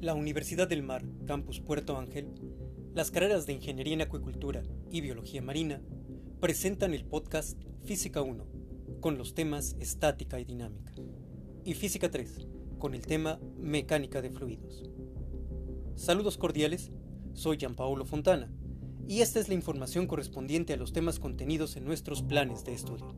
La Universidad del Mar, Campus Puerto Ángel, las carreras de Ingeniería en Acuicultura y Biología Marina presentan el podcast Física 1 con los temas Estática y Dinámica y Física 3 con el tema Mecánica de Fluidos. Saludos cordiales, soy Gianpaolo Fontana y esta es la información correspondiente a los temas contenidos en nuestros planes de estudio.